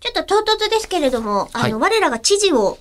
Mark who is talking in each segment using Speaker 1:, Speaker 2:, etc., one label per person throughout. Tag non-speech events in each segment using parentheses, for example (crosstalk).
Speaker 1: ちょっと唐突ですけれども、あの、
Speaker 2: は
Speaker 1: 我らが知事を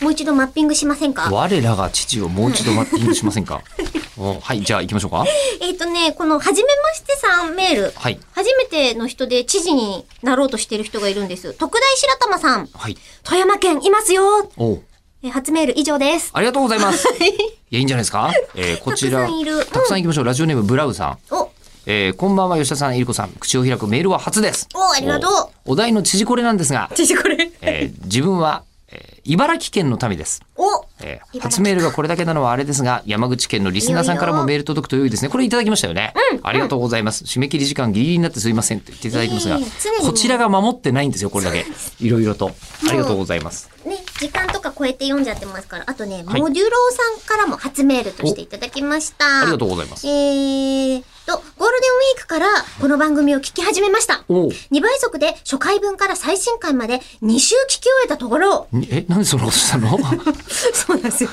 Speaker 1: もう一度マッピングしませんか？
Speaker 2: 我らが父をもう一度マッピングしませんか？(laughs) おはい、じゃあ行きましょうか。
Speaker 1: えっ、とね、この、はじめましてさんメール。
Speaker 2: はい。
Speaker 1: 初めての人で知事になろうとしている人がいるんです。特大白玉さん。
Speaker 2: はい。
Speaker 1: 富山県いますよ。
Speaker 2: おう
Speaker 1: えー初メール以上です。
Speaker 2: ありがとうございます。いや、いいんじゃないですか？えーこちら、(laughs)
Speaker 1: たくさんいる
Speaker 2: たくさん行きましょう。ラジオネームブラウさん。
Speaker 1: お、
Speaker 2: えーこんばんは、吉田さん、えりこさん。口を開くメールは初です。
Speaker 1: おありがとう
Speaker 2: お。お題の知事これなんですが、
Speaker 1: 知事これ。
Speaker 2: えー自分は、えー茨城県の民です。
Speaker 1: お、
Speaker 2: えー初メールがこれだけなのはあれですが、山口県のリスナーさんからもメール届くと良いですね。これいただきましたよね。ありがとうございます。締め切り時間ギリギリになってすいませんと言っていただいてますが
Speaker 1: いえいえ常に、ね
Speaker 2: こちらが守ってないんですよ、これだけ。(laughs) いろいろと。ありがとうございます。
Speaker 1: ね、時間とか超えて読んじゃってますから。あとね、
Speaker 2: はい
Speaker 1: モデュローさんからも初メールとしていただきました。
Speaker 2: ありがとうございます
Speaker 1: えーと、ゴールデンウィークからこの番組を聞き始めました。
Speaker 2: おう
Speaker 1: 2倍速で初回分から最新回まで2週聞き終えたところ、
Speaker 2: にえ、なんでそんなことしたの？(laughs)
Speaker 1: そうなんですよ。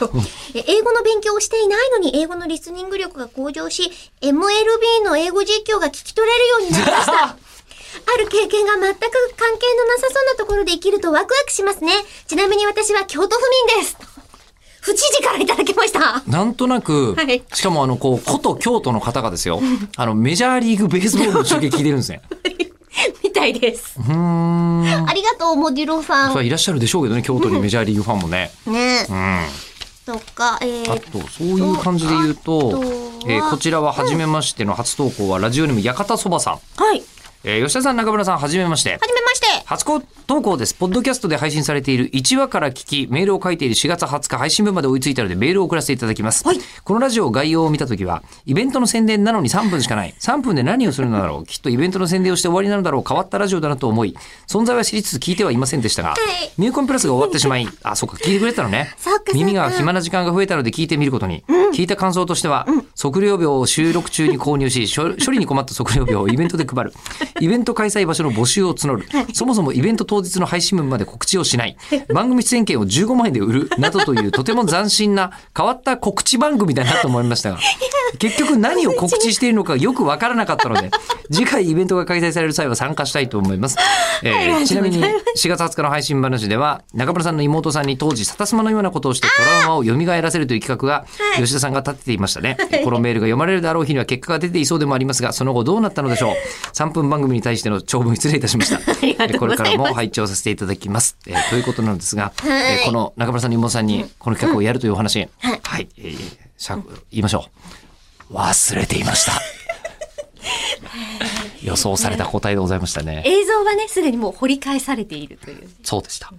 Speaker 1: え英語の勉強をしていないのに英語のリスニング力が向上し、MLB の英語実況が聞き取れるようになりました。(laughs) ある経験が全く関係のなさそうなところで生きるとワクワクしますね。ちなみに私は京都府民です。(laughs) 府知事からいただき。
Speaker 2: なんとなく、
Speaker 1: はい
Speaker 2: しかもあの、こう、古都京都の方がですよ、(laughs) あの、メジャーリーグベースボールの中継聞いてるんですね。(laughs)
Speaker 1: みたいです。
Speaker 2: うーん。
Speaker 1: ありがとう、モデュローさん。
Speaker 2: それはいらっしゃるでしょうけどね、京都に (laughs) メジャーリーグファンもね。
Speaker 1: ね
Speaker 2: うん。あ
Speaker 1: とか、えー、
Speaker 2: と、そういう感じで言うと
Speaker 1: あとは、
Speaker 2: えーこちらは初めましての初投稿は、ラジオネーム、館そばさん。
Speaker 1: はい。
Speaker 2: えー吉田さん、中村さん、はじめまして。
Speaker 1: はじめまして。
Speaker 2: 初投稿です。ポッドキャストで配信されている1話から聞き、メールを書いている4月20日配信分まで追いついたのでメールを送らせていただきます。
Speaker 1: はい
Speaker 2: このラジオ概要を見たときは、イベントの宣伝なのに3分しかない。3分で何をするのだろう。きっとイベントの宣伝をして終わりなのだろう。変わったラジオだなと思い、存在は知りつつ聞いてはいませんでしたが、
Speaker 1: い
Speaker 2: ミューコンプラスが終わってしまい、あ、そっか、聞いてくれてたのね耳が暇な時間が増えたので聞いてみることに。聞いた感想としては、測量秒を収録中に購入し、処 (laughs) 処理に困った測量秒をイベントで配る。イベント開催場所の募集を募る。そもそもイベント当日の配信分まで告知をしない。番組出演権を15万円で売る。などというとても斬新な変わった告知番組だなと思いましたが、結局何を告知しているのかよくわからなかったので、(laughs) 次回イベントが開催される際は参加したいと思います。(laughs) えーちなみに4月20日の配信話では、中村さんの妹さんに当時、サタスマのようなことをしてトラウマを蘇らせるという企画が、吉田さんが立てていましたね。(laughs) このメールが読まれるであろう日には結果が出ていそうでもありますが、その後どうなったのでしょう？(laughs) 3分番組に対しての長文失礼いたしました。(laughs) これからも拝聴させていただきます。えーということなんですが、
Speaker 1: はい
Speaker 2: えーこの中村さんの妹さんにこの企画をやるというお話、
Speaker 1: はい
Speaker 2: はい、えーしゃ言いましょう。忘れていました。予想された答えでございましたね。
Speaker 3: 映像はね、すでにもう掘り返されているという。
Speaker 2: そうでした。